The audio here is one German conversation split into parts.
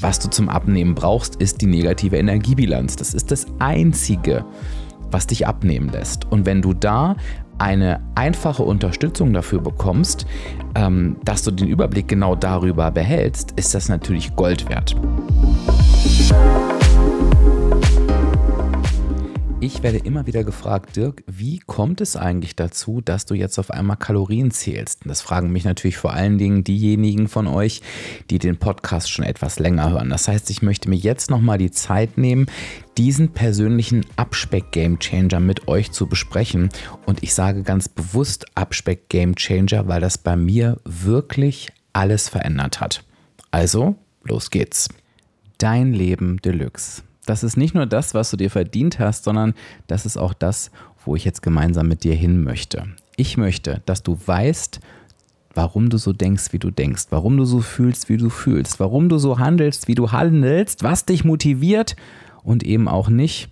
was du zum Abnehmen brauchst, ist die negative Energiebilanz. Das ist das Einzige, was dich abnehmen lässt. Und wenn du da eine einfache Unterstützung dafür bekommst, ähm, dass du den Überblick genau darüber behältst, ist das natürlich Gold wert. Ich werde immer wieder gefragt, Dirk, wie kommt es eigentlich dazu, dass du jetzt auf einmal Kalorien zählst? das fragen mich natürlich vor allen Dingen diejenigen von euch, die den Podcast schon etwas länger hören. Das heißt, ich möchte mir jetzt nochmal die Zeit nehmen, diesen persönlichen Abspeck-Game Changer mit euch zu besprechen. Und ich sage ganz bewusst Abspeck-Game Changer, weil das bei mir wirklich alles verändert hat. Also, los geht's. Dein Leben Deluxe das ist nicht nur das, was du dir verdient hast, sondern das ist auch das, wo ich jetzt gemeinsam mit dir hin möchte. Ich möchte, dass du weißt, warum du so denkst, wie du denkst, warum du so fühlst, wie du fühlst, warum du so handelst, wie du handelst, was dich motiviert und eben auch nicht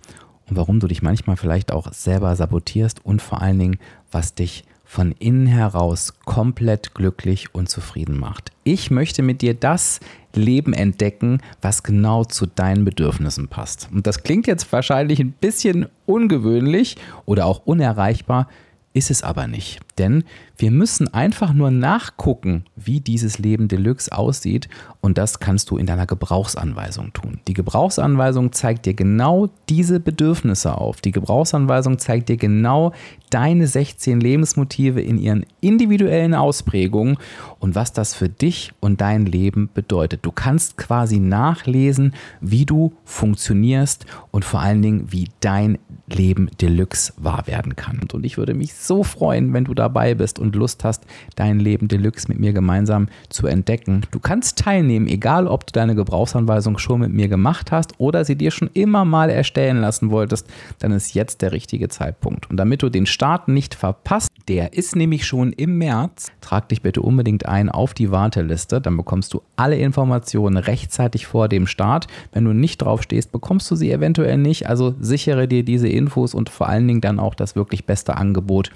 und warum du dich manchmal vielleicht auch selber sabotierst und vor allen Dingen, was dich von innen heraus komplett glücklich und zufrieden macht. Ich möchte mit dir das Leben entdecken, was genau zu deinen Bedürfnissen passt. Und das klingt jetzt wahrscheinlich ein bisschen ungewöhnlich oder auch unerreichbar, ist es aber nicht. Denn wir müssen einfach nur nachgucken, wie dieses Leben Deluxe aussieht und das kannst du in deiner Gebrauchsanweisung tun. Die Gebrauchsanweisung zeigt dir genau diese Bedürfnisse auf. Die Gebrauchsanweisung zeigt dir genau deine 16 Lebensmotive in ihren individuellen Ausprägungen und was das für dich und dein Leben bedeutet. Du kannst quasi nachlesen, wie du funktionierst und vor allen Dingen, wie dein Leben Deluxe wahr werden kann. Und ich würde mich so freuen, wenn du dabei bist und Lust hast, dein Leben Deluxe mit mir gemeinsam zu entdecken. Du kannst teilnehmen, egal ob du deine Gebrauchsanweisung schon mit mir gemacht hast oder sie dir schon immer mal erstellen lassen wolltest, dann ist jetzt der richtige Zeitpunkt. Und damit du den Start nicht verpasst, der ist nämlich schon im März, trag dich bitte unbedingt ein auf die Warteliste, dann bekommst du alle Informationen rechtzeitig vor dem Start. Wenn du nicht drauf stehst, bekommst du sie eventuell nicht, also sichere dir diese Infos und vor allen Dingen dann auch das wirklich beste Angebot.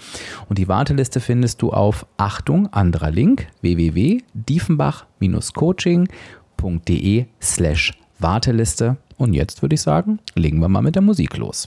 Und die Warteliste findest du auf Achtung, anderer Link, www.diefenbach-coaching.de slash Warteliste. Und jetzt würde ich sagen, legen wir mal mit der Musik los.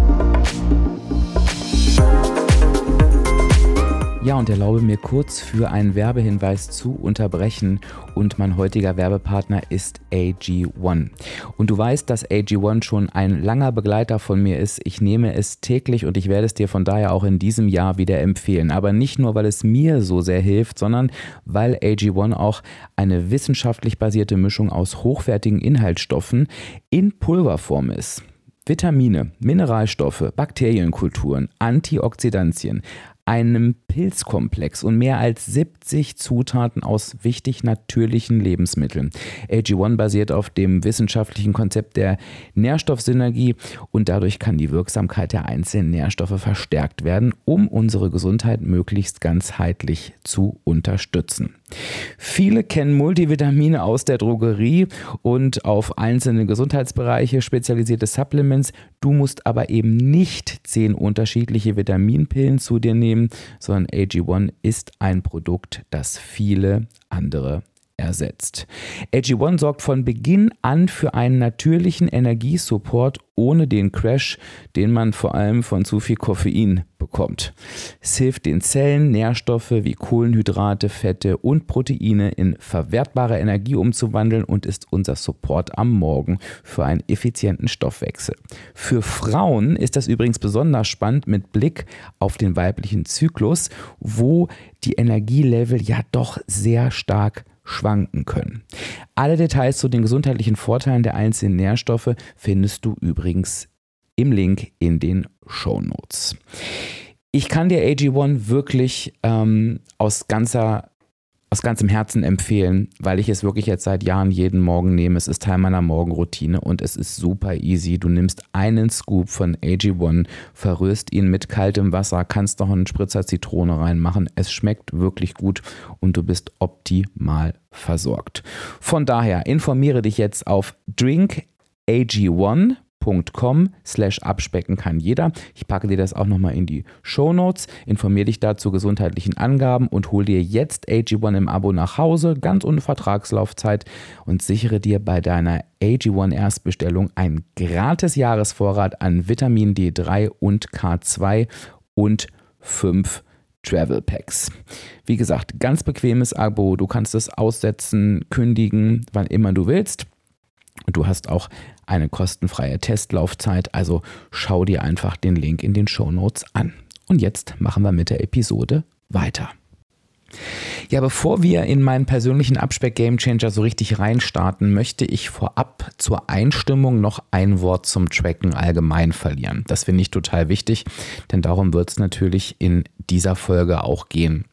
Ja, und erlaube mir kurz für einen Werbehinweis zu unterbrechen. Und mein heutiger Werbepartner ist AG1. Und du weißt, dass AG1 schon ein langer Begleiter von mir ist. Ich nehme es täglich und ich werde es dir von daher auch in diesem Jahr wieder empfehlen. Aber nicht nur, weil es mir so sehr hilft, sondern weil AG1 auch eine wissenschaftlich basierte Mischung aus hochwertigen Inhaltsstoffen in Pulverform ist. Vitamine, Mineralstoffe, Bakterienkulturen, Antioxidantien, einem Pilzkomplex und mehr als 70 Zutaten aus wichtig natürlichen Lebensmitteln. AG1 basiert auf dem wissenschaftlichen Konzept der Nährstoffsynergie und dadurch kann die Wirksamkeit der einzelnen Nährstoffe verstärkt werden, um unsere Gesundheit möglichst ganzheitlich zu unterstützen. Viele kennen Multivitamine aus der Drogerie und auf einzelne Gesundheitsbereiche spezialisierte Supplements. Du musst aber eben nicht zehn unterschiedliche Vitaminpillen zu dir nehmen, sondern AG1 ist ein Produkt, das viele andere ersetzt. AG1 sorgt von Beginn an für einen natürlichen Energiesupport ohne den Crash, den man vor allem von zu viel Koffein bekommt. Es hilft den Zellen, Nährstoffe wie Kohlenhydrate, Fette und Proteine in verwertbare Energie umzuwandeln und ist unser Support am Morgen für einen effizienten Stoffwechsel. Für Frauen ist das übrigens besonders spannend mit Blick auf den weiblichen Zyklus, wo die Energielevel ja doch sehr stark schwanken können. Alle Details zu den gesundheitlichen Vorteilen der einzelnen Nährstoffe findest du übrigens im Link in den Show Notes. Ich kann dir AG1 wirklich ähm, aus ganzer aus ganzem Herzen empfehlen, weil ich es wirklich jetzt seit Jahren jeden Morgen nehme. Es ist Teil meiner Morgenroutine und es ist super easy. Du nimmst einen Scoop von AG1, verrührst ihn mit kaltem Wasser, kannst noch einen Spritzer Zitrone reinmachen. Es schmeckt wirklich gut und du bist optimal versorgt. Von daher informiere dich jetzt auf drinkag1 com slash abspecken kann jeder. Ich packe dir das auch nochmal in die Show Notes. Informiere dich da zu gesundheitlichen Angaben und hol dir jetzt AG1 im Abo nach Hause, ganz ohne Vertragslaufzeit und sichere dir bei deiner AG1 Erstbestellung einen gratis Jahresvorrat an Vitamin D3 und K2 und 5 Travel Packs. Wie gesagt, ganz bequemes Abo. Du kannst es aussetzen, kündigen, wann immer du willst. Und du hast auch eine kostenfreie Testlaufzeit, also schau dir einfach den Link in den Show Notes an. Und jetzt machen wir mit der Episode weiter. Ja, bevor wir in meinen persönlichen Abspeck Game Changer so richtig reinstarten, möchte ich vorab zur Einstimmung noch ein Wort zum Tracken allgemein verlieren. Das finde ich total wichtig, denn darum wird es natürlich in dieser Folge auch gehen.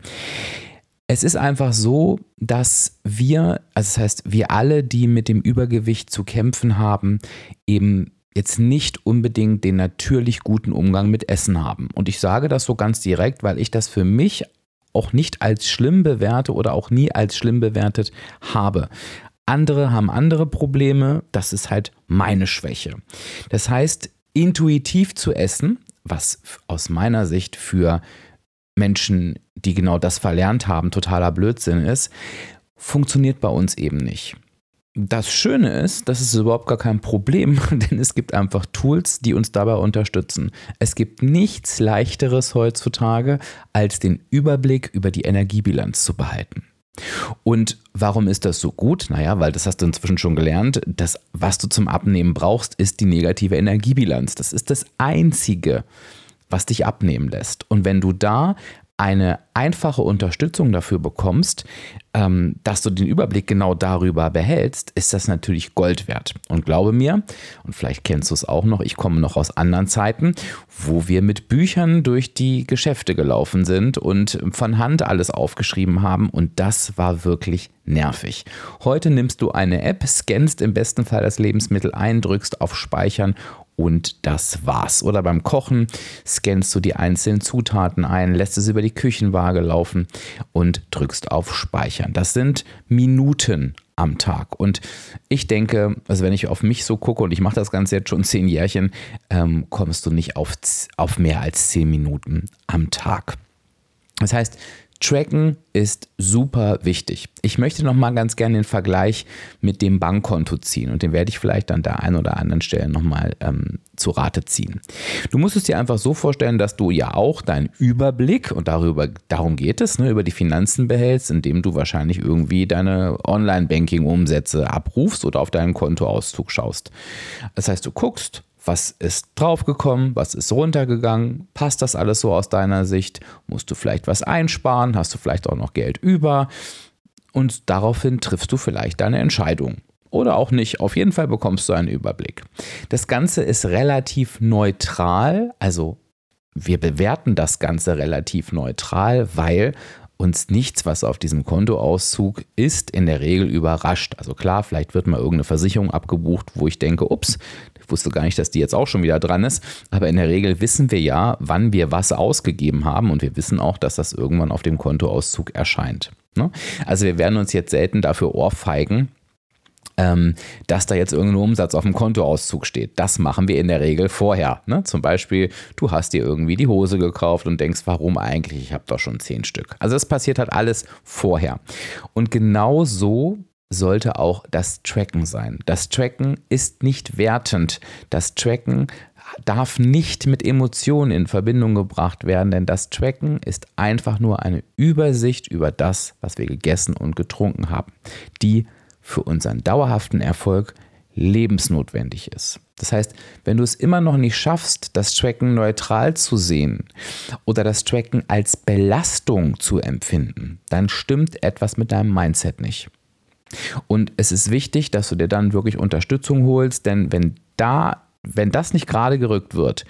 Es ist einfach so, dass wir, also das heißt, wir alle, die mit dem Übergewicht zu kämpfen haben, eben jetzt nicht unbedingt den natürlich guten Umgang mit Essen haben. Und ich sage das so ganz direkt, weil ich das für mich auch nicht als schlimm bewerte oder auch nie als schlimm bewertet habe. Andere haben andere Probleme, das ist halt meine Schwäche. Das heißt, intuitiv zu essen, was aus meiner Sicht für Menschen, die genau das verlernt haben, totaler Blödsinn ist, funktioniert bei uns eben nicht. Das Schöne ist, das ist überhaupt gar kein Problem, denn es gibt einfach Tools, die uns dabei unterstützen. Es gibt nichts leichteres heutzutage, als den Überblick über die Energiebilanz zu behalten. Und warum ist das so gut? Naja, weil das hast du inzwischen schon gelernt. Das, was du zum Abnehmen brauchst, ist die negative Energiebilanz. Das ist das Einzige, was dich abnehmen lässt. Und wenn du da eine einfache Unterstützung dafür bekommst, ähm, dass du den Überblick genau darüber behältst, ist das natürlich Gold wert. Und glaube mir, und vielleicht kennst du es auch noch, ich komme noch aus anderen Zeiten, wo wir mit Büchern durch die Geschäfte gelaufen sind und von Hand alles aufgeschrieben haben und das war wirklich nervig. Heute nimmst du eine App, scannst im besten Fall das Lebensmittel ein, drückst auf Speichern und das war's. Oder beim Kochen scannst du die einzelnen Zutaten ein, lässt es über die Küchenwaage laufen und drückst auf Speichern. Das sind Minuten am Tag. Und ich denke, also wenn ich auf mich so gucke und ich mache das Ganze jetzt schon zehn Jährchen, ähm, kommst du nicht auf, auf mehr als zehn Minuten am Tag. Das heißt, Tracken ist super wichtig. Ich möchte noch mal ganz gerne den Vergleich mit dem Bankkonto ziehen und den werde ich vielleicht an der einen oder anderen Stelle noch mal ähm, zu Rate ziehen. Du musst es dir einfach so vorstellen, dass du ja auch deinen Überblick und darüber darum geht es, ne, über die Finanzen behältst, indem du wahrscheinlich irgendwie deine Online-Banking-Umsätze abrufst oder auf deinen Kontoauszug schaust. Das heißt, du guckst, was ist draufgekommen? Was ist runtergegangen? Passt das alles so aus deiner Sicht? Musst du vielleicht was einsparen? Hast du vielleicht auch noch Geld über? Und daraufhin triffst du vielleicht deine Entscheidung. Oder auch nicht. Auf jeden Fall bekommst du einen Überblick. Das Ganze ist relativ neutral. Also wir bewerten das Ganze relativ neutral, weil uns nichts, was auf diesem Kontoauszug ist, in der Regel überrascht. Also klar, vielleicht wird mal irgendeine Versicherung abgebucht, wo ich denke, ups, wusste gar nicht, dass die jetzt auch schon wieder dran ist. Aber in der Regel wissen wir ja, wann wir was ausgegeben haben und wir wissen auch, dass das irgendwann auf dem Kontoauszug erscheint. Ne? Also wir werden uns jetzt selten dafür ohrfeigen, ähm, dass da jetzt irgendein Umsatz auf dem Kontoauszug steht. Das machen wir in der Regel vorher. Ne? Zum Beispiel, du hast dir irgendwie die Hose gekauft und denkst, warum eigentlich? Ich habe doch schon zehn Stück. Also das passiert halt alles vorher. Und genau so sollte auch das Tracken sein. Das Tracken ist nicht wertend. Das Tracken darf nicht mit Emotionen in Verbindung gebracht werden, denn das Tracken ist einfach nur eine Übersicht über das, was wir gegessen und getrunken haben, die für unseren dauerhaften Erfolg lebensnotwendig ist. Das heißt, wenn du es immer noch nicht schaffst, das Tracken neutral zu sehen oder das Tracken als Belastung zu empfinden, dann stimmt etwas mit deinem Mindset nicht. Und es ist wichtig, dass du dir dann wirklich Unterstützung holst, denn wenn da, wenn das nicht gerade gerückt wird,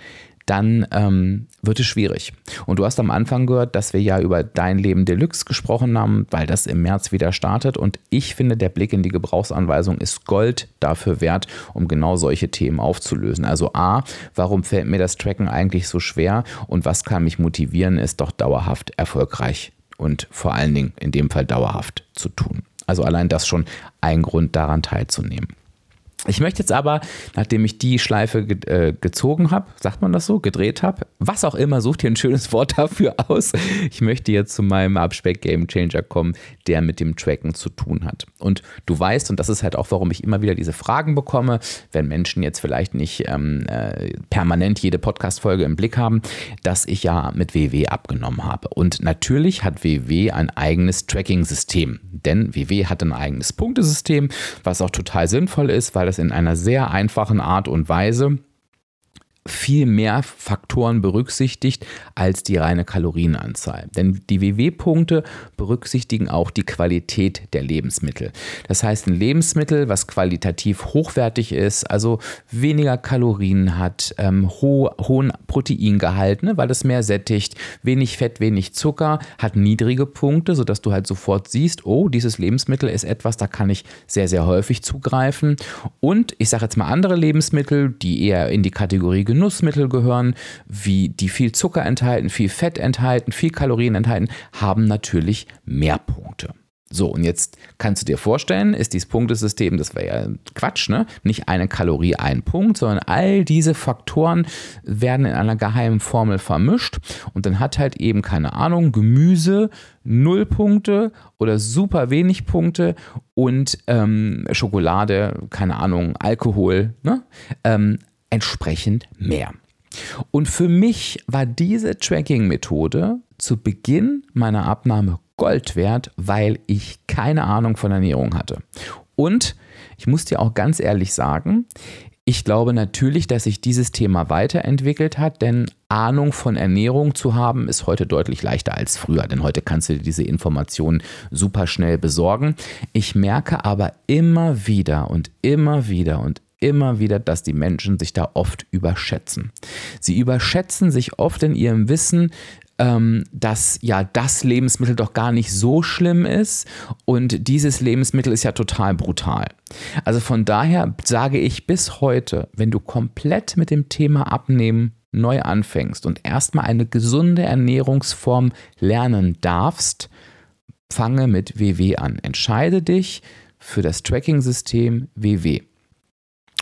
dann ähm, wird es schwierig. Und du hast am Anfang gehört, dass wir ja über Dein Leben Deluxe gesprochen haben, weil das im März wieder startet. Und ich finde, der Blick in die Gebrauchsanweisung ist Gold dafür wert, um genau solche Themen aufzulösen. Also A, warum fällt mir das Tracken eigentlich so schwer und was kann mich motivieren, es doch dauerhaft erfolgreich und vor allen Dingen in dem Fall dauerhaft zu tun. Also allein das schon ein Grund daran teilzunehmen. Ich möchte jetzt aber, nachdem ich die Schleife ge äh, gezogen habe, sagt man das so, gedreht habe, was auch immer, sucht ihr ein schönes Wort dafür aus. Ich möchte jetzt zu meinem Abspeck Game Changer kommen, der mit dem Tracken zu tun hat. Und du weißt, und das ist halt auch, warum ich immer wieder diese Fragen bekomme, wenn Menschen jetzt vielleicht nicht ähm, äh, permanent jede Podcast-Folge im Blick haben, dass ich ja mit WW abgenommen habe. Und natürlich hat WW ein eigenes Tracking-System, denn WW hat ein eigenes Punktesystem, was auch total sinnvoll ist, weil das in einer sehr einfachen Art und Weise viel mehr Faktoren berücksichtigt als die reine Kalorienanzahl. Denn die WW-Punkte berücksichtigen auch die Qualität der Lebensmittel. Das heißt, ein Lebensmittel, was qualitativ hochwertig ist, also weniger Kalorien hat, ähm, ho hohen Proteingehalt, ne, weil es mehr sättigt, wenig Fett, wenig Zucker, hat niedrige Punkte, sodass du halt sofort siehst, oh, dieses Lebensmittel ist etwas, da kann ich sehr, sehr häufig zugreifen. Und ich sage jetzt mal andere Lebensmittel, die eher in die Kategorie Genussmittel gehören, wie die viel Zucker enthalten, viel Fett enthalten, viel Kalorien enthalten, haben natürlich mehr Punkte. So, und jetzt kannst du dir vorstellen, ist dieses Punktesystem, das wäre ja Quatsch, ne? Nicht eine Kalorie, ein Punkt, sondern all diese Faktoren werden in einer geheimen Formel vermischt und dann hat halt eben, keine Ahnung, Gemüse null Punkte oder super wenig Punkte und ähm, Schokolade, keine Ahnung, Alkohol, ne? Ähm, entsprechend mehr. Und für mich war diese Tracking-Methode zu Beginn meiner Abnahme Gold wert, weil ich keine Ahnung von Ernährung hatte. Und ich muss dir auch ganz ehrlich sagen, ich glaube natürlich, dass sich dieses Thema weiterentwickelt hat, denn Ahnung von Ernährung zu haben ist heute deutlich leichter als früher, denn heute kannst du dir diese Informationen super schnell besorgen. Ich merke aber immer wieder und immer wieder und immer wieder, dass die Menschen sich da oft überschätzen. Sie überschätzen sich oft in ihrem Wissen, ähm, dass ja das Lebensmittel doch gar nicht so schlimm ist und dieses Lebensmittel ist ja total brutal. Also von daher sage ich bis heute, wenn du komplett mit dem Thema Abnehmen neu anfängst und erstmal eine gesunde Ernährungsform lernen darfst, fange mit WW an. Entscheide dich für das Tracking-System WW.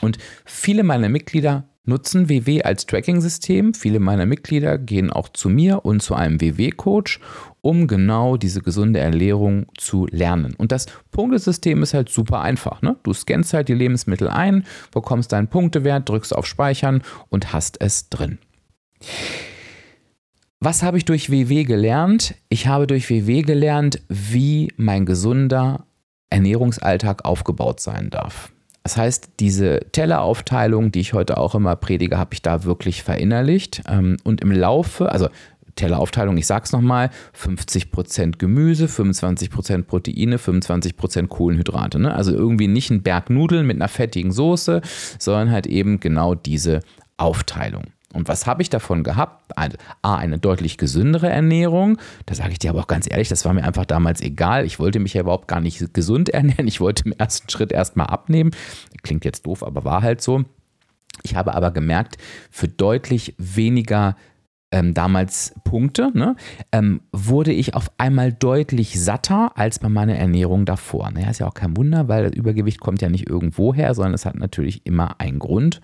Und viele meiner Mitglieder nutzen WW als Tracking-System. Viele meiner Mitglieder gehen auch zu mir und zu einem WW-Coach, um genau diese gesunde Ernährung zu lernen. Und das Punktesystem ist halt super einfach. Ne? Du scannst halt die Lebensmittel ein, bekommst deinen Punktewert, drückst auf Speichern und hast es drin. Was habe ich durch WW gelernt? Ich habe durch WW gelernt, wie mein gesunder Ernährungsalltag aufgebaut sein darf. Das heißt, diese Telleraufteilung, die ich heute auch immer predige, habe ich da wirklich verinnerlicht. Ähm, und im Laufe, also Telleraufteilung, ich sage es nochmal, 50% Gemüse, 25% Proteine, 25% Kohlenhydrate. Ne? Also irgendwie nicht ein Berg Nudeln mit einer fettigen Soße, sondern halt eben genau diese Aufteilung. Und was habe ich davon gehabt? A, eine deutlich gesündere Ernährung. Da sage ich dir aber auch ganz ehrlich, das war mir einfach damals egal. Ich wollte mich ja überhaupt gar nicht gesund ernähren. Ich wollte im ersten Schritt erstmal abnehmen. Klingt jetzt doof, aber war halt so. Ich habe aber gemerkt, für deutlich weniger ähm, damals Punkte, ne, ähm, wurde ich auf einmal deutlich satter als bei meiner Ernährung davor. Naja, ist ja auch kein Wunder, weil das Übergewicht kommt ja nicht irgendwo her, sondern es hat natürlich immer einen Grund.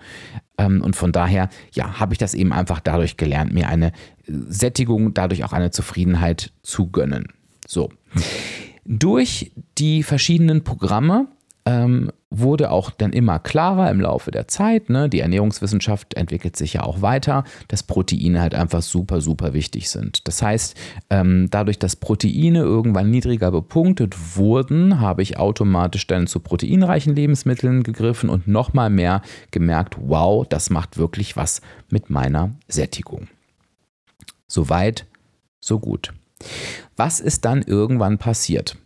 Ähm, und von daher, ja, habe ich das eben einfach dadurch gelernt, mir eine Sättigung, dadurch auch eine Zufriedenheit zu gönnen. So. Durch die verschiedenen Programme ähm, wurde auch dann immer klarer im Laufe der Zeit. Ne? Die Ernährungswissenschaft entwickelt sich ja auch weiter, dass Proteine halt einfach super, super wichtig sind. Das heißt, ähm, dadurch, dass Proteine irgendwann niedriger bepunktet wurden, habe ich automatisch dann zu proteinreichen Lebensmitteln gegriffen und nochmal mehr gemerkt, wow, das macht wirklich was mit meiner Sättigung. Soweit, so gut. Was ist dann irgendwann passiert?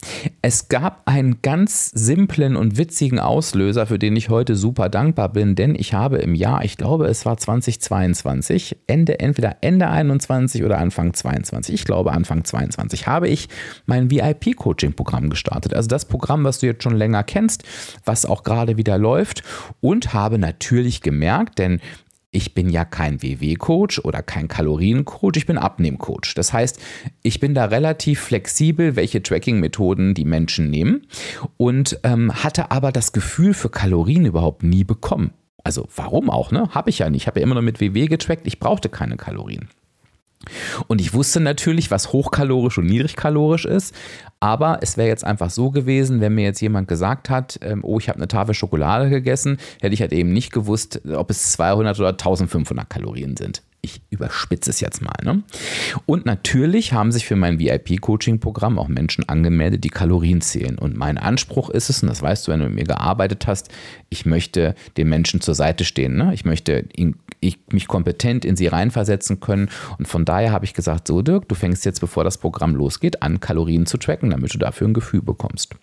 Es gab einen ganz simplen und witzigen Auslöser, für den ich heute super dankbar bin, denn ich habe im Jahr, ich glaube, es war 2022, Ende, entweder Ende 21 oder Anfang 22, ich glaube Anfang 22, habe ich mein VIP-Coaching-Programm gestartet. Also das Programm, was du jetzt schon länger kennst, was auch gerade wieder läuft und habe natürlich gemerkt, denn ich bin ja kein WW-Coach oder kein Kaloriencoach, ich bin Abnehmcoach. Das heißt, ich bin da relativ flexibel, welche Tracking-Methoden die Menschen nehmen und ähm, hatte aber das Gefühl für Kalorien überhaupt nie bekommen. Also warum auch, ne? Habe ich ja nicht. Ich habe ja immer nur mit WW getrackt, ich brauchte keine Kalorien. Und ich wusste natürlich, was hochkalorisch und niedrigkalorisch ist, aber es wäre jetzt einfach so gewesen, wenn mir jetzt jemand gesagt hat, ähm, oh, ich habe eine Tafel Schokolade gegessen, hätte ich halt eben nicht gewusst, ob es 200 oder 1500 Kalorien sind. Ich überspitze es jetzt mal. Ne? Und natürlich haben sich für mein VIP-Coaching-Programm auch Menschen angemeldet, die Kalorien zählen. Und mein Anspruch ist es, und das weißt du, wenn du mit mir gearbeitet hast, ich möchte den Menschen zur Seite stehen. Ne? Ich möchte ihn ich mich kompetent in sie reinversetzen können. Und von daher habe ich gesagt, so Dirk, du fängst jetzt, bevor das Programm losgeht, an, Kalorien zu tracken, damit du dafür ein Gefühl bekommst.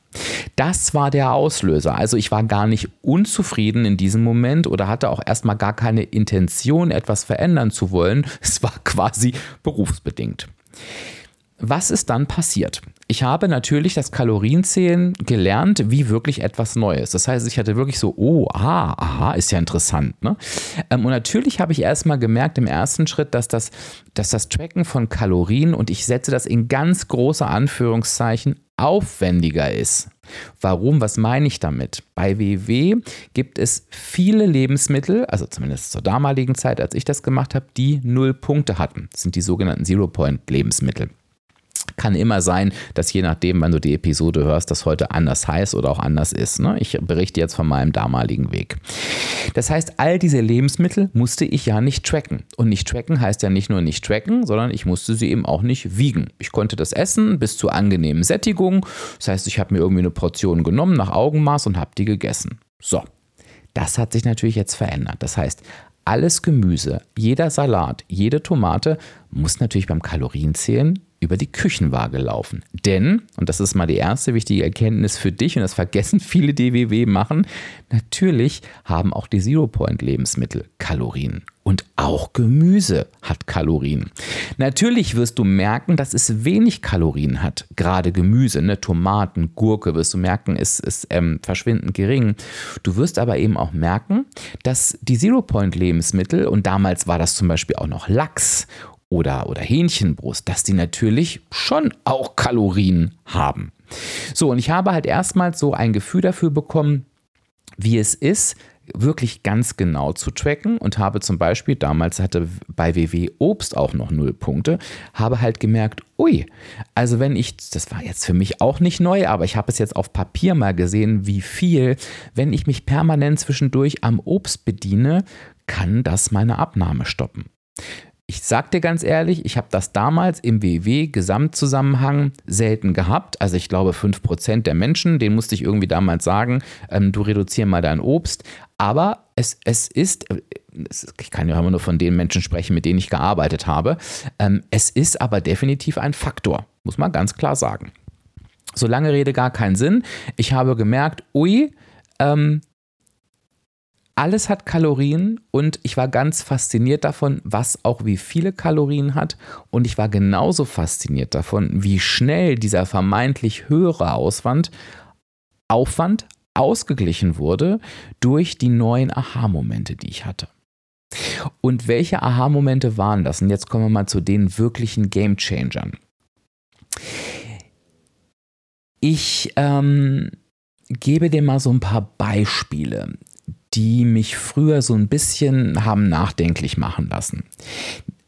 Das war der Auslöser. Also ich war gar nicht unzufrieden in diesem Moment oder hatte auch erstmal gar keine Intention, etwas verändern zu wollen. Es war quasi berufsbedingt. Was ist dann passiert? Ich habe natürlich das Kalorienzählen gelernt, wie wirklich etwas Neues. Das heißt, ich hatte wirklich so, oh, aha, aha, ist ja interessant. Ne? Ähm, und natürlich habe ich erstmal gemerkt im ersten Schritt, dass das, dass das Tracken von Kalorien, und ich setze das in ganz große Anführungszeichen, aufwendiger ist. Warum? Was meine ich damit? Bei WW gibt es viele Lebensmittel, also zumindest zur damaligen Zeit, als ich das gemacht habe, die null Punkte hatten. Das sind die sogenannten Zero-Point-Lebensmittel. Kann immer sein, dass je nachdem, wann du die Episode hörst, das heute anders heißt oder auch anders ist. Ne? Ich berichte jetzt von meinem damaligen Weg. Das heißt, all diese Lebensmittel musste ich ja nicht tracken. Und nicht tracken heißt ja nicht nur nicht tracken, sondern ich musste sie eben auch nicht wiegen. Ich konnte das essen bis zur angenehmen Sättigung. Das heißt, ich habe mir irgendwie eine Portion genommen nach Augenmaß und habe die gegessen. So, das hat sich natürlich jetzt verändert. Das heißt, alles Gemüse, jeder Salat, jede Tomate muss natürlich beim Kalorienzählen über die Küchenwaage laufen. Denn, und das ist mal die erste wichtige Erkenntnis für dich, und das vergessen viele DWW machen, natürlich haben auch die Zero-Point-Lebensmittel Kalorien. Und auch Gemüse hat Kalorien. Natürlich wirst du merken, dass es wenig Kalorien hat. Gerade Gemüse, ne? Tomaten, Gurke, wirst du merken, ist, ist ähm, verschwindend gering. Du wirst aber eben auch merken, dass die Zero-Point-Lebensmittel, und damals war das zum Beispiel auch noch Lachs oder, oder Hähnchenbrust, dass die natürlich schon auch Kalorien haben. So, und ich habe halt erstmals so ein Gefühl dafür bekommen, wie es ist, wirklich ganz genau zu tracken und habe zum Beispiel, damals hatte bei WW Obst auch noch null Punkte, habe halt gemerkt, ui, also wenn ich, das war jetzt für mich auch nicht neu, aber ich habe es jetzt auf Papier mal gesehen, wie viel, wenn ich mich permanent zwischendurch am Obst bediene, kann das meine Abnahme stoppen. Ich sag dir ganz ehrlich, ich habe das damals im WW-Gesamtzusammenhang selten gehabt. Also ich glaube 5% der Menschen, denen musste ich irgendwie damals sagen, ähm, du reduziere mal dein Obst. Aber es, es ist, äh, ich kann ja immer nur von den Menschen sprechen, mit denen ich gearbeitet habe, ähm, es ist aber definitiv ein Faktor, muss man ganz klar sagen. So lange Rede gar keinen Sinn. Ich habe gemerkt, ui, ähm, alles hat Kalorien und ich war ganz fasziniert davon, was auch wie viele Kalorien hat. Und ich war genauso fasziniert davon, wie schnell dieser vermeintlich höhere Auswand, Aufwand ausgeglichen wurde durch die neuen Aha-Momente, die ich hatte. Und welche Aha-Momente waren das? Und jetzt kommen wir mal zu den wirklichen Game Changern. Ich ähm, gebe dir mal so ein paar Beispiele die mich früher so ein bisschen haben nachdenklich machen lassen.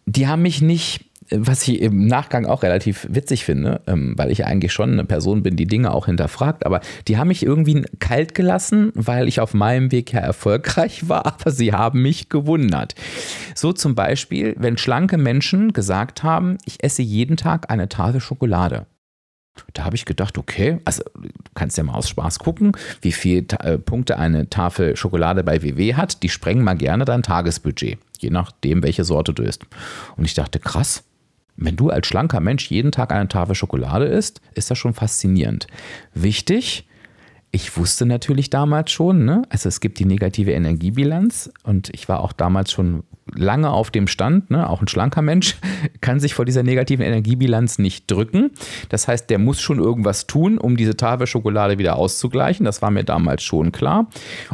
Die haben mich nicht was ich im Nachgang auch relativ witzig finde, ähm, weil ich eigentlich schon eine Person bin, die Dinge auch hinterfragt, aber die haben mich irgendwie kalt gelassen, weil ich auf meinem Weg ja erfolgreich war, aber sie haben mich gewundert. So zum Beispiel, wenn schlanke Menschen gesagt haben, ich esse jeden Tag eine Tafel Schokolade. Da habe ich gedacht, okay, also du kannst ja mal aus Spaß gucken, wie viele äh, Punkte eine Tafel Schokolade bei WW hat. Die sprengen mal gerne dein Tagesbudget, je nachdem, welche Sorte du isst. Und ich dachte, krass, Wenn du als schlanker Mensch jeden Tag eine Tafel Schokolade isst, ist das schon faszinierend. Wichtig, ich wusste natürlich damals schon, ne? also es gibt die negative Energiebilanz und ich war auch damals schon lange auf dem Stand, ne? auch ein schlanker Mensch kann sich vor dieser negativen Energiebilanz nicht drücken. Das heißt, der muss schon irgendwas tun, um diese Tafel Schokolade wieder auszugleichen. Das war mir damals schon klar.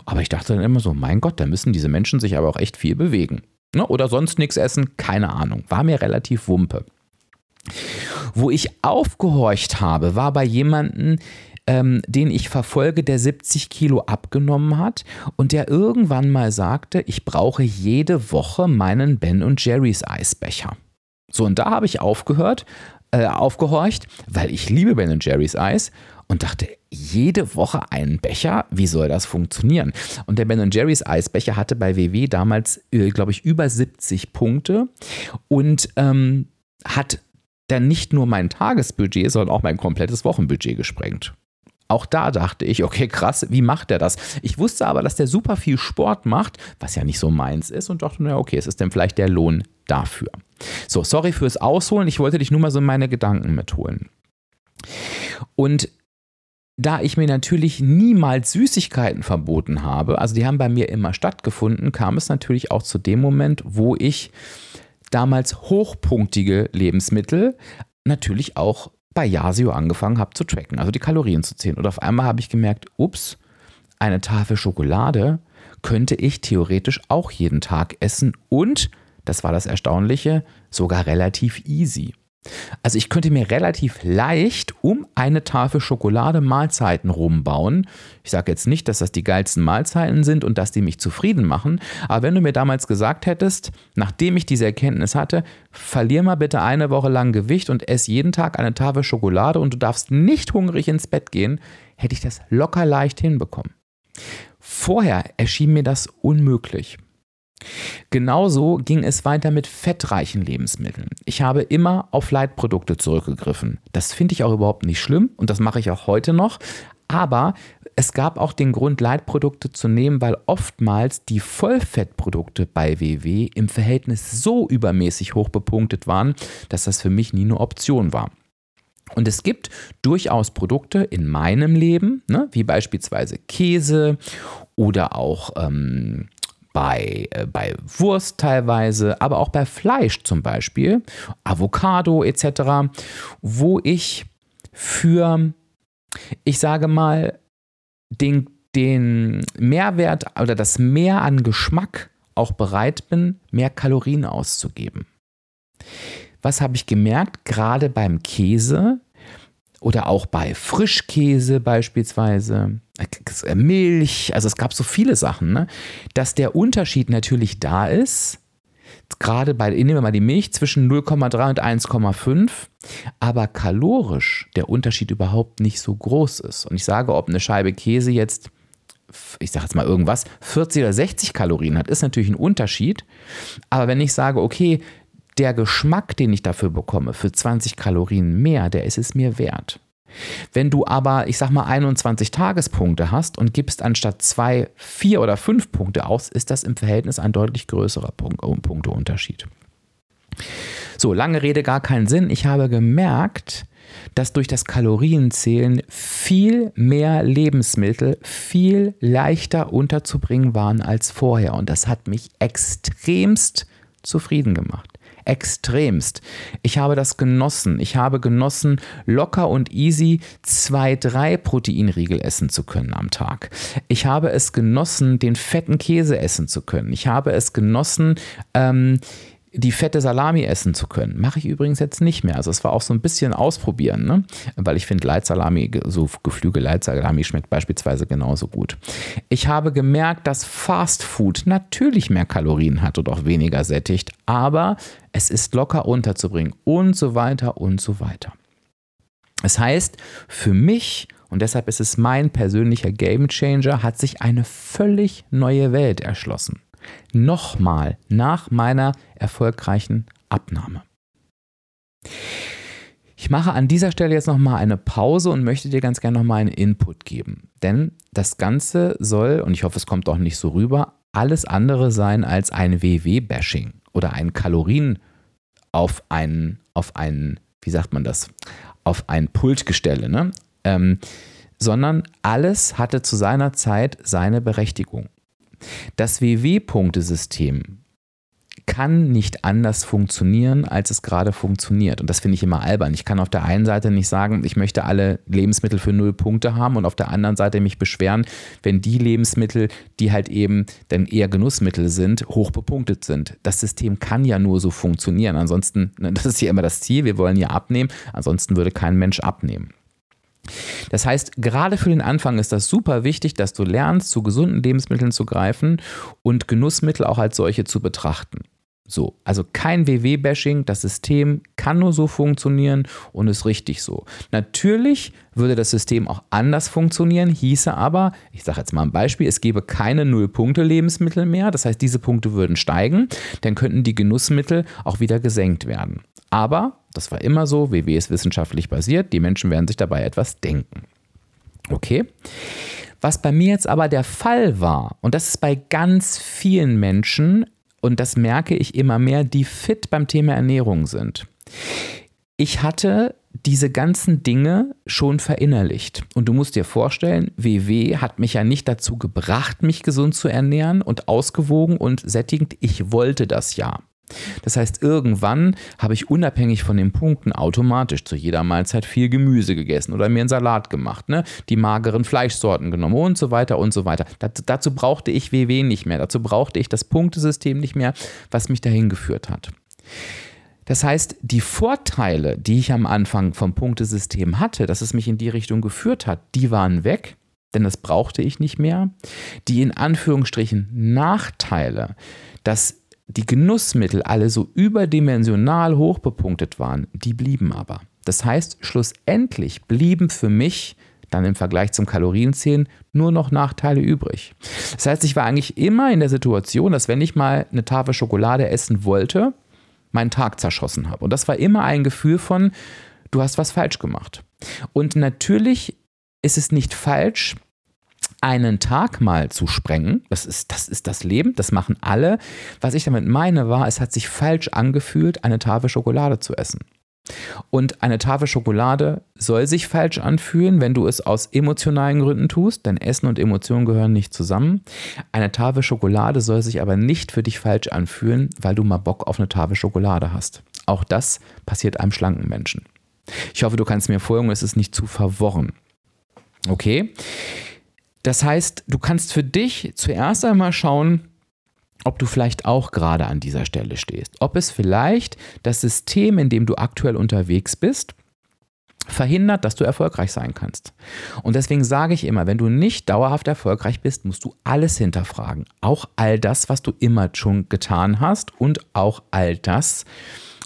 Aber ich dachte dann immer so, mein Gott, da müssen diese Menschen sich aber auch echt viel bewegen. Ne? Oder sonst nichts essen, keine Ahnung. War mir relativ wumpe. Wo ich aufgehorcht habe, war bei jemandem, ähm, den ich verfolge, der 70 Kilo abgenommen hat und der irgendwann mal sagte, ich brauche jede Woche meinen Ben und Jerry's Eisbecher. So, und da habe ich aufgehört, äh, aufgehorcht, weil ich liebe Ben Jerry's Eis und dachte, jede Woche einen Becher, wie soll das funktionieren? Und der Ben Jerry's Eisbecher hatte bei WW damals, äh, glaube ich, über 70 Punkte und ähm, hat dann nicht nur mein Tagesbudget, sondern auch mein komplettes Wochenbudget gesprengt. Auch da dachte ich, okay, krass, wie macht der das? Ich wusste aber, dass der super viel Sport macht, was ja nicht so meins ist und dachte, naja, okay, es ist denn vielleicht der Lohn dafür. So, sorry fürs Ausholen, ich wollte dich nur mal so meine Gedanken mitholen. Und da ich mir natürlich niemals Süßigkeiten verboten habe, also die haben bei mir immer stattgefunden, kam es natürlich auch zu dem Moment, wo ich damals hochpunktige Lebensmittel natürlich auch bei Yasio angefangen habe zu tracken, also die Kalorien zu zählen. Und auf einmal habe ich gemerkt, ups, eine Tafel Schokolade könnte ich theoretisch auch jeden Tag essen und, das war das Erstaunliche, sogar relativ easy. Also ich könnte mir relativ leicht um eine Tafel Schokolade Mahlzeiten rumbauen. Ich sage jetzt nicht, dass das die geilsten Mahlzeiten sind und dass die mich zufrieden machen, aber wenn du mir damals gesagt hättest, nachdem ich diese Erkenntnis hatte, verlier mal bitte eine Woche lang Gewicht und ess jeden Tag eine Tafel Schokolade und du darfst nicht hungrig ins Bett gehen, hätte ich das locker leicht hinbekommen. Vorher erschien mir das unmöglich. Genauso ging es weiter mit fettreichen Lebensmitteln. Ich habe immer auf Leitprodukte zurückgegriffen. Das finde ich auch überhaupt nicht schlimm und das mache ich auch heute noch. Aber es gab auch den Grund, Leitprodukte zu nehmen, weil oftmals die Vollfettprodukte bei WW im Verhältnis so übermäßig hoch bepunktet waren, dass das für mich nie eine Option war. Und es gibt durchaus Produkte in meinem Leben, ne, wie beispielsweise Käse oder auch ähm, bei, äh, bei Wurst teilweise, aber auch bei Fleisch zum Beispiel, Avocado etc., wo ich für, ich sage mal, den, den Mehrwert oder das Mehr an Geschmack auch bereit bin, mehr Kalorien auszugeben. Was habe ich gemerkt? Gerade beim Käse oder auch bei Frischkäse beispielsweise, äh, Milch, also es gab so viele Sachen, ne? dass der Unterschied natürlich da ist, gerade bei, nehmen wir mal die Milch, zwischen 0,3 und 1,5, aber kalorisch der Unterschied überhaupt nicht so groß ist. Und ich sage, ob eine Scheibe Käse jetzt, ich sage jetzt mal irgendwas, 40 oder 60 Kalorien hat, ist natürlich ein Unterschied. Aber wenn ich sage, okay, der Geschmack, den ich dafür bekomme, für 20 Kalorien mehr, der ist es mir wert. Wenn du aber, ich sag mal, 21 Tagespunkte hast und gibst anstatt zwei, vier oder fünf Punkte aus, ist das im Verhältnis ein deutlich größerer Punkt, Punkteunterschied. So, lange Rede, gar keinen Sinn. Ich habe gemerkt, dass durch das Kalorienzählen viel mehr Lebensmittel viel leichter unterzubringen waren als vorher. Und das hat mich extremst zufrieden gemacht extremst. Ich habe das genossen. Ich habe genossen, locker und easy zwei, drei Proteinriegel essen zu können am Tag. Ich habe es genossen, den fetten Käse essen zu können. Ich habe es genossen, ähm, die fette Salami essen zu können. Mache ich übrigens jetzt nicht mehr. Also es war auch so ein bisschen ausprobieren, ne? weil ich finde Leitsalami, so Geflügel Leitsalami schmeckt beispielsweise genauso gut. Ich habe gemerkt, dass Fast Food natürlich mehr Kalorien hat und auch weniger sättigt, aber es ist locker unterzubringen und so weiter und so weiter. Das heißt, für mich und deshalb ist es mein persönlicher Game Changer, hat sich eine völlig neue Welt erschlossen nochmal nach meiner erfolgreichen Abnahme. Ich mache an dieser Stelle jetzt nochmal eine Pause und möchte dir ganz gerne nochmal einen Input geben. Denn das Ganze soll, und ich hoffe, es kommt auch nicht so rüber, alles andere sein als ein WW-Bashing oder ein Kalorien- auf einen, auf einen, wie sagt man das, auf ein Pultgestelle, ne? Ähm, sondern alles hatte zu seiner Zeit seine Berechtigung. Das WW-Punktesystem kann nicht anders funktionieren, als es gerade funktioniert. Und das finde ich immer albern. Ich kann auf der einen Seite nicht sagen, ich möchte alle Lebensmittel für null Punkte haben und auf der anderen Seite mich beschweren, wenn die Lebensmittel, die halt eben dann eher Genussmittel sind, hoch bepunktet sind. Das System kann ja nur so funktionieren. Ansonsten, ne, das ist ja immer das Ziel, wir wollen ja abnehmen, ansonsten würde kein Mensch abnehmen. Das heißt, gerade für den Anfang ist das super wichtig, dass du lernst, zu gesunden Lebensmitteln zu greifen und Genussmittel auch als solche zu betrachten. So, also kein WW-Bashing, das System kann nur so funktionieren und ist richtig so. Natürlich würde das System auch anders funktionieren, hieße aber, ich sage jetzt mal ein Beispiel, es gäbe keine Null-Punkte-Lebensmittel mehr, das heißt, diese Punkte würden steigen, dann könnten die Genussmittel auch wieder gesenkt werden. Aber, das war immer so, WW ist wissenschaftlich basiert, die Menschen werden sich dabei etwas denken. Okay? Was bei mir jetzt aber der Fall war, und das ist bei ganz vielen Menschen, und das merke ich immer mehr, die fit beim Thema Ernährung sind. Ich hatte diese ganzen Dinge schon verinnerlicht. Und du musst dir vorstellen, WW hat mich ja nicht dazu gebracht, mich gesund zu ernähren und ausgewogen und sättigend. Ich wollte das ja. Das heißt, irgendwann habe ich unabhängig von den Punkten automatisch zu jeder Mahlzeit viel Gemüse gegessen oder mir einen Salat gemacht, ne? die mageren Fleischsorten genommen und so weiter und so weiter. dazu, dazu brauchte ich WW nicht mehr, dazu brauchte ich das Punktesystem nicht mehr, was mich dahin geführt hat. Das heißt, die Vorteile, die ich am Anfang vom Punktesystem hatte, dass es mich in die Richtung geführt hat, die waren weg, denn das brauchte ich nicht mehr. Die in Anführungsstrichen Nachteile, dass die Genussmittel alle so überdimensional hoch bepunktet waren, die blieben aber. Das heißt, schlussendlich blieben für mich dann im Vergleich zum Kalorienzählen nur noch Nachteile übrig. Das heißt, ich war eigentlich immer in der Situation, dass wenn ich mal eine Tafel Schokolade essen wollte, meinen Tag zerschossen habe. Und das war immer ein Gefühl von, du hast was falsch gemacht. Und natürlich ist es nicht falsch, einen Tag mal zu sprengen. Das ist, das ist das Leben, das machen alle. Was ich damit meine, war, es hat sich falsch angefühlt, eine Tafel Schokolade zu essen. Und eine Tafel Schokolade soll sich falsch anfühlen, wenn du es aus emotionalen Gründen tust, denn Essen und Emotionen gehören nicht zusammen. Eine Tafel Schokolade soll sich aber nicht für dich falsch anfühlen, weil du mal Bock auf eine Tafel Schokolade hast. Auch das passiert einem schlanken Menschen. Ich hoffe, du kannst mir folgen, es ist nicht zu verworren. Okay? Das heißt, du kannst für dich zuerst einmal schauen, ob du vielleicht auch gerade an dieser Stelle stehst. Ob es vielleicht das System, in dem du aktuell unterwegs bist, verhindert, dass du erfolgreich sein kannst. Und deswegen sage ich immer, wenn du nicht dauerhaft erfolgreich bist, musst du alles hinterfragen. Auch all das, was du immer schon getan hast und auch all das,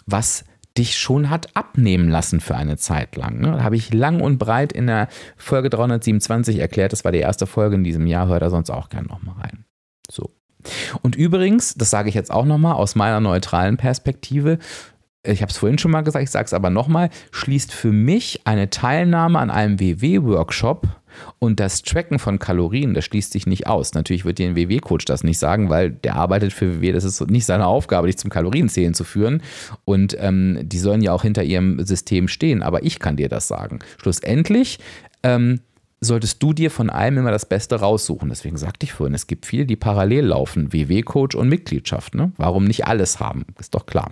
was dich schon hat abnehmen lassen für eine Zeit lang. Ne? Habe ich lang und breit in der Folge 327 erklärt. Das war die erste Folge in diesem Jahr. Hör da sonst auch gerne nochmal rein. So. Und übrigens, das sage ich jetzt auch nochmal aus meiner neutralen Perspektive, ich habe es vorhin schon mal gesagt, ich sage es aber nochmal, schließt für mich eine Teilnahme an einem WW-Workshop und das Tracken von Kalorien, das schließt sich nicht aus. Natürlich wird dir ein WW-Coach das nicht sagen, weil der arbeitet für WW, das ist nicht seine Aufgabe, dich zum Kalorienzählen zu führen. Und ähm, die sollen ja auch hinter ihrem System stehen. Aber ich kann dir das sagen. Schlussendlich ähm, solltest du dir von allem immer das Beste raussuchen. Deswegen sagte ich vorhin, es gibt viele, die parallel laufen, WW-Coach und Mitgliedschaft. Ne? Warum nicht alles haben? Ist doch klar.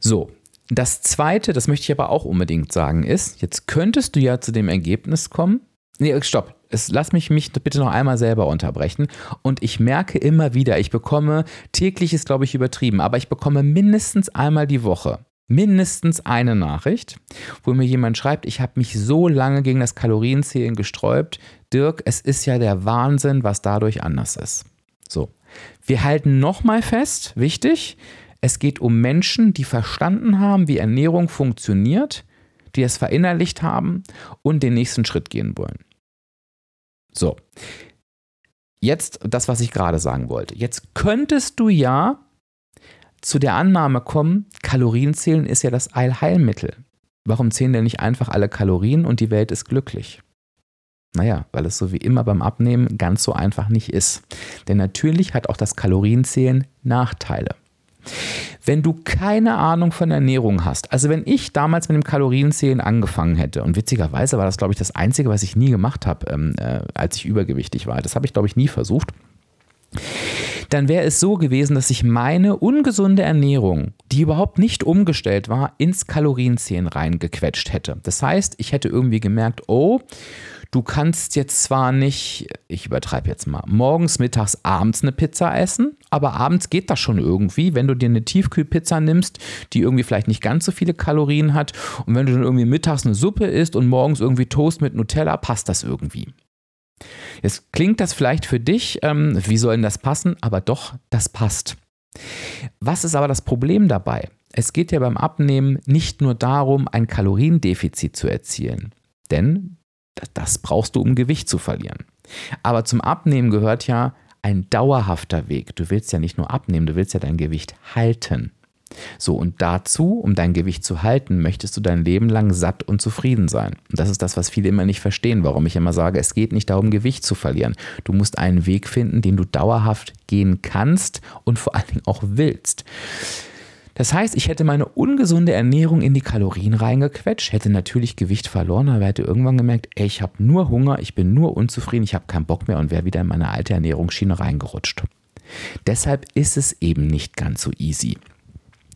So, das zweite, das möchte ich aber auch unbedingt sagen, ist, jetzt könntest du ja zu dem Ergebnis kommen. Nee, stopp. Es, lass mich mich bitte noch einmal selber unterbrechen. Und ich merke immer wieder, ich bekomme, täglich ist glaube ich übertrieben, aber ich bekomme mindestens einmal die Woche mindestens eine Nachricht, wo mir jemand schreibt, ich habe mich so lange gegen das Kalorienzählen gesträubt. Dirk, es ist ja der Wahnsinn, was dadurch anders ist. So, wir halten nochmal fest, wichtig, es geht um Menschen, die verstanden haben, wie Ernährung funktioniert, die es verinnerlicht haben und den nächsten Schritt gehen wollen. So. Jetzt das, was ich gerade sagen wollte. Jetzt könntest du ja zu der Annahme kommen, Kalorienzählen ist ja das Allheilmittel. Warum zählen denn nicht einfach alle Kalorien und die Welt ist glücklich? Naja, weil es so wie immer beim Abnehmen ganz so einfach nicht ist. Denn natürlich hat auch das Kalorienzählen Nachteile. Wenn du keine Ahnung von Ernährung hast, also wenn ich damals mit dem Kalorienzählen angefangen hätte, und witzigerweise war das, glaube ich, das Einzige, was ich nie gemacht habe, ähm, äh, als ich übergewichtig war. Das habe ich, glaube ich, nie versucht dann wäre es so gewesen, dass ich meine ungesunde Ernährung, die überhaupt nicht umgestellt war, ins Kalorienzählen reingequetscht hätte. Das heißt, ich hätte irgendwie gemerkt, oh, du kannst jetzt zwar nicht, ich übertreibe jetzt mal, morgens, mittags, abends eine Pizza essen, aber abends geht das schon irgendwie, wenn du dir eine Tiefkühlpizza nimmst, die irgendwie vielleicht nicht ganz so viele Kalorien hat und wenn du dann irgendwie mittags eine Suppe isst und morgens irgendwie Toast mit Nutella, passt das irgendwie. Jetzt klingt das vielleicht für dich, ähm, wie soll denn das passen? Aber doch, das passt. Was ist aber das Problem dabei? Es geht ja beim Abnehmen nicht nur darum, ein Kaloriendefizit zu erzielen. Denn das brauchst du, um Gewicht zu verlieren. Aber zum Abnehmen gehört ja ein dauerhafter Weg. Du willst ja nicht nur abnehmen, du willst ja dein Gewicht halten. So, und dazu, um dein Gewicht zu halten, möchtest du dein Leben lang satt und zufrieden sein. Und das ist das, was viele immer nicht verstehen, warum ich immer sage, es geht nicht darum, Gewicht zu verlieren. Du musst einen Weg finden, den du dauerhaft gehen kannst und vor allen Dingen auch willst. Das heißt, ich hätte meine ungesunde Ernährung in die Kalorien reingequetscht, hätte natürlich Gewicht verloren, aber hätte irgendwann gemerkt, ey, ich habe nur Hunger, ich bin nur unzufrieden, ich habe keinen Bock mehr und wäre wieder in meine alte Ernährungsschiene reingerutscht. Deshalb ist es eben nicht ganz so easy.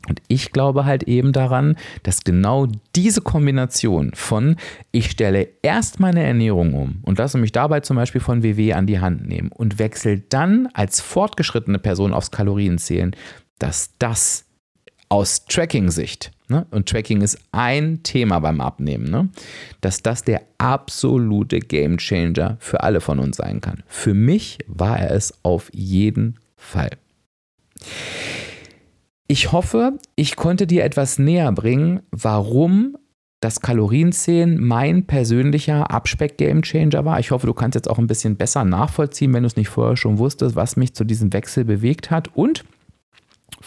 Und ich glaube halt eben daran, dass genau diese Kombination von ich stelle erst meine Ernährung um und lasse mich dabei zum Beispiel von WW an die Hand nehmen und wechsle dann als fortgeschrittene Person aufs Kalorienzählen, dass das aus Tracking-Sicht, ne, und Tracking ist ein Thema beim Abnehmen, ne, dass das der absolute Gamechanger für alle von uns sein kann. Für mich war er es auf jeden Fall. Ich hoffe, ich konnte dir etwas näher bringen, warum das Kalorienzählen mein persönlicher Abspeck-Gamechanger war. Ich hoffe, du kannst jetzt auch ein bisschen besser nachvollziehen, wenn du es nicht vorher schon wusstest, was mich zu diesem Wechsel bewegt hat. Und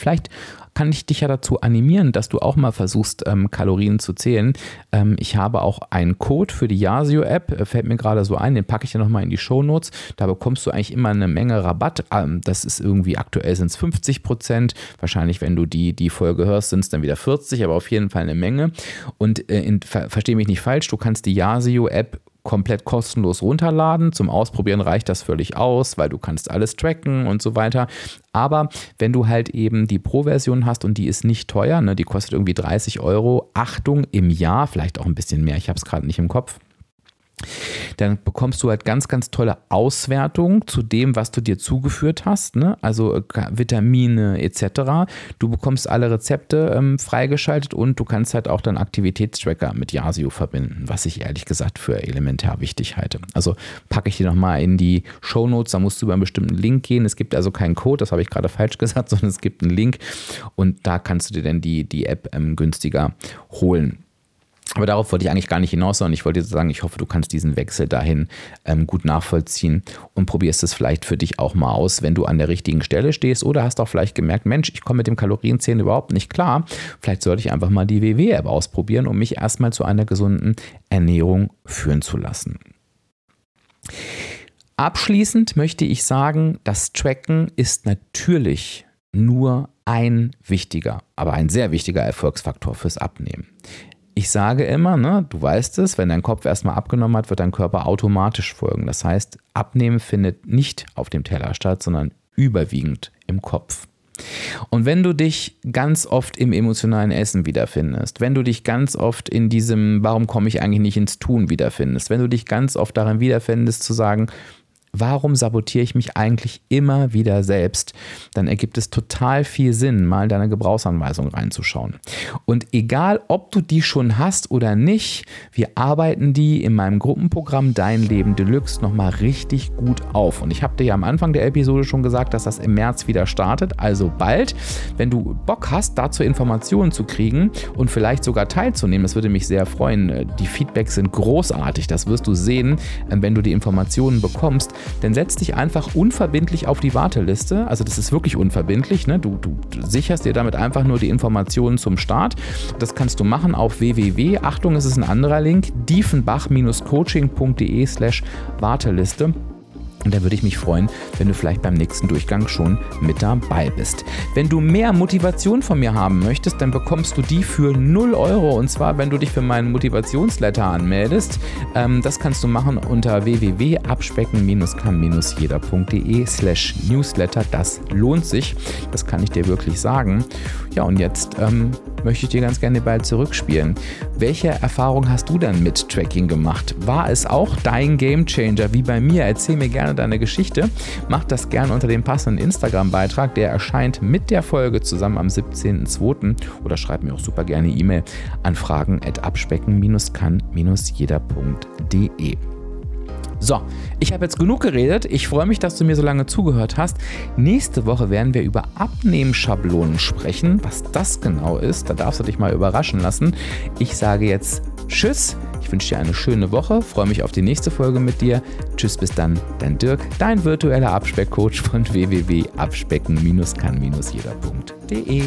vielleicht kann ich dich ja dazu animieren, dass du auch mal versuchst, ähm, Kalorien zu zählen. Ähm, ich habe auch einen Code für die Yasio-App, äh, fällt mir gerade so ein, den packe ich dir nochmal in die Show Notes. Da bekommst du eigentlich immer eine Menge Rabatt. Ähm, das ist irgendwie aktuell sind es 50 Prozent. Wahrscheinlich, wenn du die, die Folge hörst, sind es dann wieder 40, aber auf jeden Fall eine Menge. Und äh, ver, verstehe mich nicht falsch, du kannst die Yasio-App komplett kostenlos runterladen. Zum Ausprobieren reicht das völlig aus, weil du kannst alles tracken und so weiter. Aber wenn du halt eben die Pro-Version hast und die ist nicht teuer, ne, die kostet irgendwie 30 Euro, Achtung, im Jahr, vielleicht auch ein bisschen mehr, ich habe es gerade nicht im Kopf dann bekommst du halt ganz, ganz tolle Auswertungen zu dem, was du dir zugeführt hast, ne? also äh, Vitamine etc. Du bekommst alle Rezepte ähm, freigeschaltet und du kannst halt auch dann Aktivitätstracker mit Yasio verbinden, was ich ehrlich gesagt für elementar wichtig halte. Also packe ich dir nochmal in die Show Notes, da musst du über einen bestimmten Link gehen. Es gibt also keinen Code, das habe ich gerade falsch gesagt, sondern es gibt einen Link und da kannst du dir dann die, die App ähm, günstiger holen. Aber darauf wollte ich eigentlich gar nicht hinaus, sondern ich wollte dir sagen, ich hoffe, du kannst diesen Wechsel dahin ähm, gut nachvollziehen und probierst es vielleicht für dich auch mal aus, wenn du an der richtigen Stelle stehst oder hast auch vielleicht gemerkt, Mensch, ich komme mit dem Kalorienzählen überhaupt nicht klar. Vielleicht sollte ich einfach mal die WW-App ausprobieren, um mich erstmal zu einer gesunden Ernährung führen zu lassen. Abschließend möchte ich sagen, das Tracken ist natürlich nur ein wichtiger, aber ein sehr wichtiger Erfolgsfaktor fürs Abnehmen ich sage immer, ne, du weißt es, wenn dein Kopf erstmal abgenommen hat, wird dein Körper automatisch folgen. Das heißt, Abnehmen findet nicht auf dem Teller statt, sondern überwiegend im Kopf. Und wenn du dich ganz oft im emotionalen Essen wiederfindest, wenn du dich ganz oft in diesem, warum komme ich eigentlich nicht ins Tun wiederfindest, wenn du dich ganz oft darin wiederfindest zu sagen, warum sabotiere ich mich eigentlich immer wieder selbst, dann ergibt es total viel Sinn, mal in deine Gebrauchsanweisung reinzuschauen. Und egal, ob du die schon hast oder nicht, wir arbeiten die in meinem Gruppenprogramm Dein Leben Deluxe nochmal richtig gut auf. Und ich habe dir ja am Anfang der Episode schon gesagt, dass das im März wieder startet, also bald. Wenn du Bock hast, dazu Informationen zu kriegen und vielleicht sogar teilzunehmen, das würde mich sehr freuen. Die Feedbacks sind großartig, das wirst du sehen, wenn du die Informationen bekommst dann setz dich einfach unverbindlich auf die Warteliste. Also das ist wirklich unverbindlich. Ne? Du, du, du sicherst dir damit einfach nur die Informationen zum Start. Das kannst du machen auf www. Achtung, es ist ein anderer Link, diefenbach-coaching.de slash Warteliste. Und da würde ich mich freuen, wenn du vielleicht beim nächsten Durchgang schon mit dabei bist. Wenn du mehr Motivation von mir haben möchtest, dann bekommst du die für 0 Euro. Und zwar, wenn du dich für meinen Motivationsletter anmeldest. Ähm, das kannst du machen unter www.abspecken-kann-jeder.de slash newsletter. Das lohnt sich. Das kann ich dir wirklich sagen. Ja, und jetzt ähm, möchte ich dir ganz gerne bald zurückspielen. Welche Erfahrung hast du denn mit Tracking gemacht? War es auch dein Gamechanger wie bei mir? Erzähl mir gerne deine Geschichte. Mach das gerne unter dem passenden Instagram-Beitrag. Der erscheint mit der Folge zusammen am 17.02. Oder schreib mir auch super gerne E-Mail an fragen abspecken-kann-jeder.de. So, ich habe jetzt genug geredet. Ich freue mich, dass du mir so lange zugehört hast. Nächste Woche werden wir über Abnehmschablonen sprechen. Was das genau ist, da darfst du dich mal überraschen lassen. Ich sage jetzt Tschüss. Ich wünsche dir eine schöne Woche. Freue mich auf die nächste Folge mit dir. Tschüss, bis dann. Dein Dirk, dein virtueller Abspeckcoach von www.abspecken-kann-jeder.de.